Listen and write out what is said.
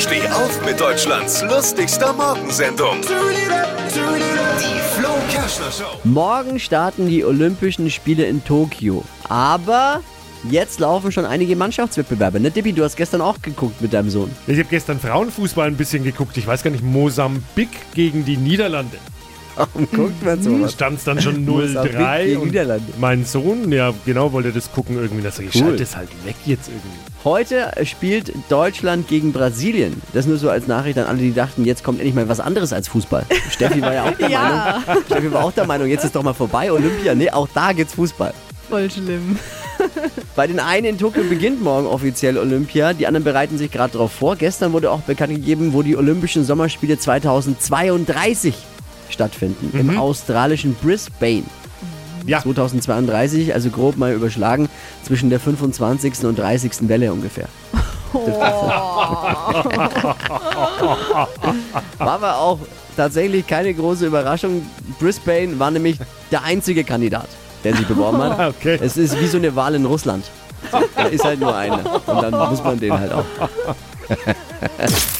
Steh auf mit Deutschlands lustigster Morgensendung. Die Flo Kerschner Show. Morgen starten die Olympischen Spiele in Tokio. Aber jetzt laufen schon einige Mannschaftswettbewerbe. Ne, Dippi, du hast gestern auch geguckt mit deinem Sohn. Ich habe gestern Frauenfußball ein bisschen geguckt. Ich weiß gar nicht, Mosambik gegen die Niederlande. Warum guckt man sowas? Stand es dann schon Mosambik 0-3 gegen und Niederlande. mein Sohn, ja genau, wollte das gucken irgendwie. Da sag ich, Cool. schalte es halt weg jetzt irgendwie. Heute spielt Deutschland gegen Brasilien. Das nur so als Nachricht an alle, die dachten, jetzt kommt endlich mal was anderes als Fußball. Steffi war ja auch der Ja. Meinung. Steffi war auch der Meinung, jetzt ist doch mal vorbei, Olympia. Nee, auch da gibt's Fußball. Voll schlimm. Bei den einen in Tokio beginnt morgen offiziell Olympia, die anderen bereiten sich gerade darauf vor. Gestern wurde auch bekannt gegeben, wo die Olympischen Sommerspiele 2032 stattfinden. Im australischen Brisbane. Ja, 2032, also grob mal überschlagen, zwischen der 25. und 30. Welle ungefähr. War aber auch tatsächlich keine große Überraschung. Brisbane war nämlich der einzige Kandidat, der sich beworben hat. Okay. Es ist wie so eine Wahl in Russland. Da ist halt nur einer. Und dann muss man den halt auch.